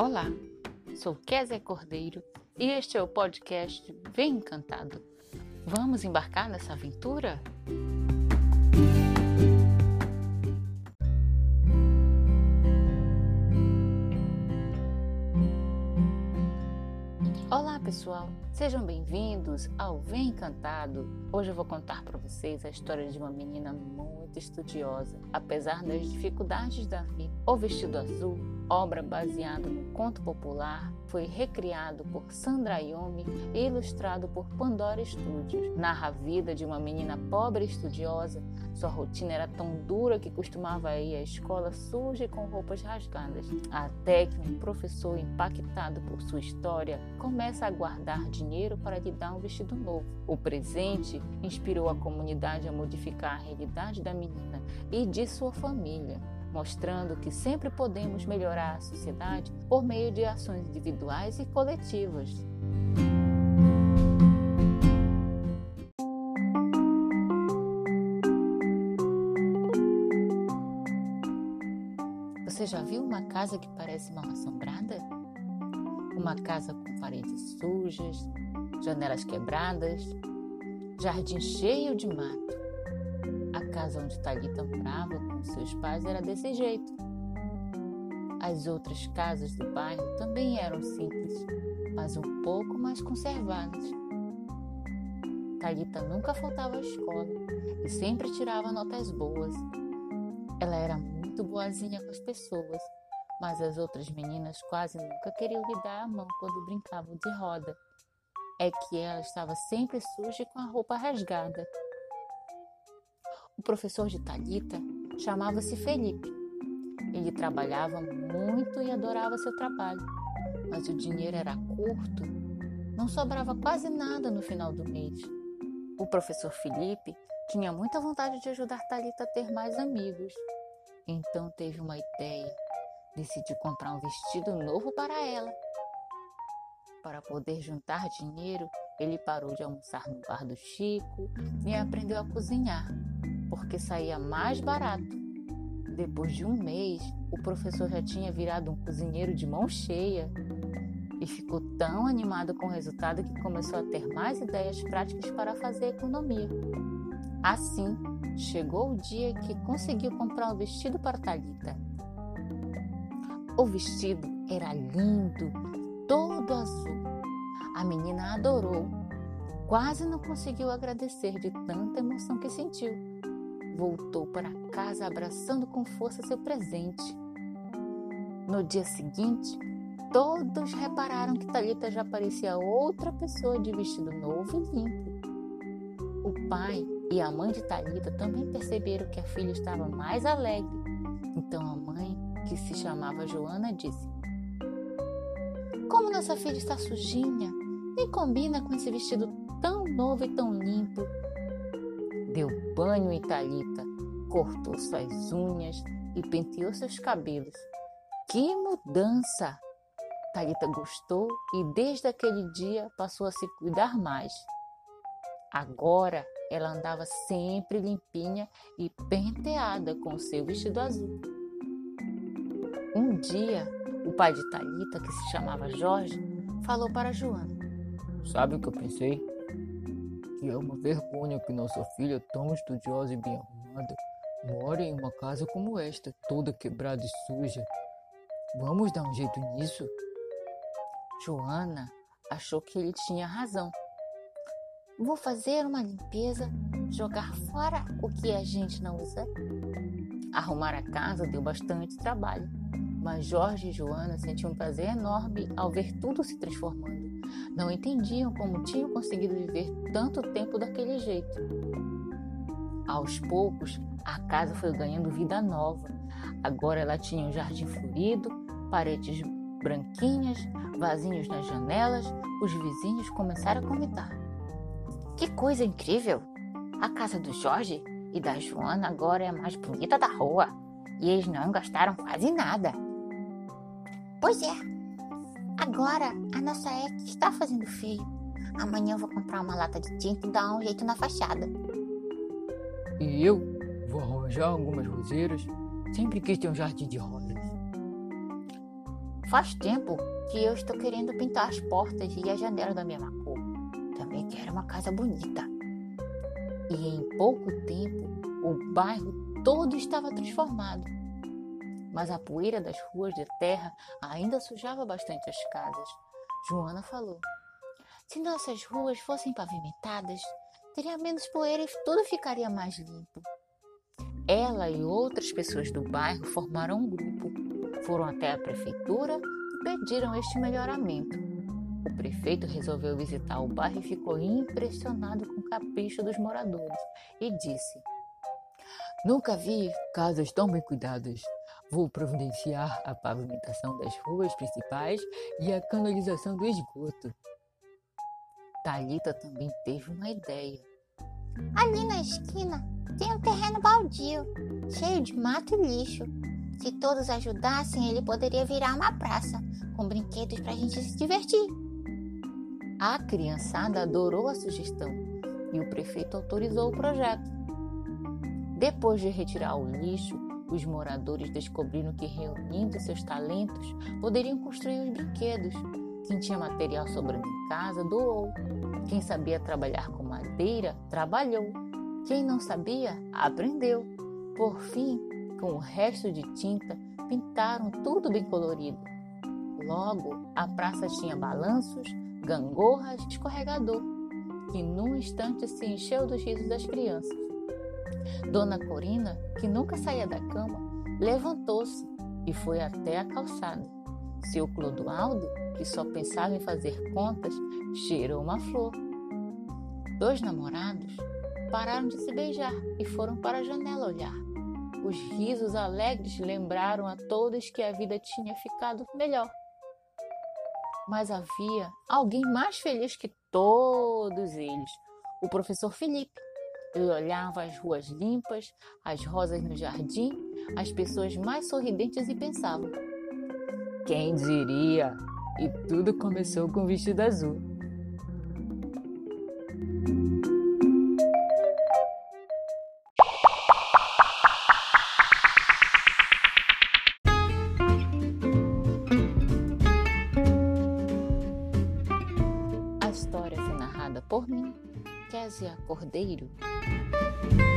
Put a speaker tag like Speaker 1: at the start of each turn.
Speaker 1: Olá, sou Kézia Cordeiro e este é o podcast Vem Encantado. Vamos embarcar nessa aventura? Olá pessoal, sejam bem-vindos ao Vem Encantado. Hoje eu vou contar para vocês a história de uma menina muito estudiosa, apesar das dificuldades da vida. O Vestido Azul obra baseada no conto popular, foi recriado por Sandra Yomi e ilustrado por Pandora Studios. Narra a vida de uma menina pobre e estudiosa. Sua rotina era tão dura que costumava ir à escola suja e com roupas rasgadas. Até que um professor, impactado por sua história, começa a guardar dinheiro para lhe dar um vestido novo. O presente inspirou a comunidade a modificar a realidade da menina e de sua família mostrando que sempre podemos melhorar a sociedade por meio de ações individuais e coletivas. Você já viu uma casa que parece mal assombrada? Uma casa com paredes sujas, janelas quebradas, jardim cheio de mato casa onde Talita morava com seus pais era desse jeito. As outras casas do bairro também eram simples, mas um pouco mais conservadas. Talita nunca faltava à escola e sempre tirava notas boas. Ela era muito boazinha com as pessoas, mas as outras meninas quase nunca queriam lhe dar a mão quando brincavam de roda. É que ela estava sempre suja e com a roupa rasgada. O professor de Talita chamava-se Felipe. Ele trabalhava muito e adorava seu trabalho, mas o dinheiro era curto, não sobrava quase nada no final do mês. O professor Felipe tinha muita vontade de ajudar Talita a ter mais amigos. Então teve uma ideia. Decidiu comprar um vestido novo para ela. Para poder juntar dinheiro, ele parou de almoçar no bar do Chico e aprendeu a cozinhar porque saía mais barato. Depois de um mês, o professor já tinha virado um cozinheiro de mão cheia e ficou tão animado com o resultado que começou a ter mais ideias práticas para fazer economia. Assim, chegou o dia que conseguiu comprar um vestido para Talita. O vestido era lindo, todo azul. A menina adorou. Quase não conseguiu agradecer de tanta emoção que sentiu voltou para casa abraçando com força seu presente. No dia seguinte, todos repararam que Talita já parecia outra pessoa de vestido novo e limpo. O pai e a mãe de Talita também perceberam que a filha estava mais alegre. Então a mãe, que se chamava Joana, disse: Como nossa filha está sujinha, nem combina com esse vestido tão novo e tão limpo deu banho em Talita, cortou suas unhas e penteou seus cabelos. Que mudança! Talita gostou e desde aquele dia passou a se cuidar mais. Agora ela andava sempre limpinha e penteada com seu vestido azul. Um dia, o pai de Talita, que se chamava Jorge, falou para Joana:
Speaker 2: Sabe o que eu pensei? Que é uma vergonha que nossa filha, tão estudiosa e bem arrumada, mora em uma casa como esta, toda quebrada e suja. Vamos dar um jeito nisso?
Speaker 1: Joana achou que ele tinha razão. Vou fazer uma limpeza, jogar fora o que a gente não usa. Arrumar a casa deu bastante trabalho, mas Jorge e Joana sentiam um prazer enorme ao ver tudo se transformando. Não entendiam como tinham conseguido viver tanto tempo daquele jeito. Aos poucos, a casa foi ganhando vida nova. Agora ela tinha um jardim florido, paredes branquinhas, vasinhos nas janelas. Os vizinhos começaram a comentar. Que coisa incrível! A casa do Jorge e da Joana agora é a mais bonita da rua. E eles não gastaram quase nada.
Speaker 3: Pois é, Agora a nossa Ek está fazendo feio. Amanhã eu vou comprar uma lata de tinta e dar um jeito na fachada.
Speaker 2: E eu vou arranjar algumas roseiras. Sempre quis ter um jardim de rosas.
Speaker 3: Faz tempo que eu estou querendo pintar as portas e as janelas da minha cor. Também quero uma casa bonita.
Speaker 1: E em pouco tempo, o bairro todo estava transformado. Mas a poeira das ruas de terra ainda sujava bastante as casas. Joana falou:
Speaker 3: Se nossas ruas fossem pavimentadas, teria menos poeira e tudo ficaria mais limpo.
Speaker 1: Ela e outras pessoas do bairro formaram um grupo. Foram até a prefeitura e pediram este melhoramento. O prefeito resolveu visitar o bairro e ficou impressionado com o capricho dos moradores e disse:
Speaker 2: Nunca vi casas tão bem cuidadas. Vou providenciar a pavimentação das ruas principais e a canalização do esgoto.
Speaker 1: Talita também teve uma ideia.
Speaker 3: Ali na esquina tem um terreno baldio, cheio de mato e lixo. Se todos ajudassem, ele poderia virar uma praça, com brinquedos para a gente se divertir.
Speaker 1: A criançada adorou a sugestão e o prefeito autorizou o projeto. Depois de retirar o lixo, os moradores descobriram que, reunindo seus talentos, poderiam construir os brinquedos. Quem tinha material sobrando em casa doou. Quem sabia trabalhar com madeira trabalhou. Quem não sabia aprendeu. Por fim, com o resto de tinta, pintaram tudo bem colorido. Logo, a praça tinha balanços, gangorras escorregador, que num instante se encheu dos risos das crianças. Dona Corina, que nunca saía da cama, levantou-se e foi até a calçada. Seu Clodoaldo, que só pensava em fazer contas, cheirou uma flor. Dois namorados pararam de se beijar e foram para a janela olhar. Os risos alegres lembraram a todos que a vida tinha ficado melhor. Mas havia alguém mais feliz que todos eles, o professor Felipe. Ele olhava as ruas limpas, as rosas no jardim, as pessoas mais sorridentes e pensava:
Speaker 2: Quem diria? E tudo começou com o vestido azul.
Speaker 1: A história foi narrada por mim, Késia Cordeiro. Thank you.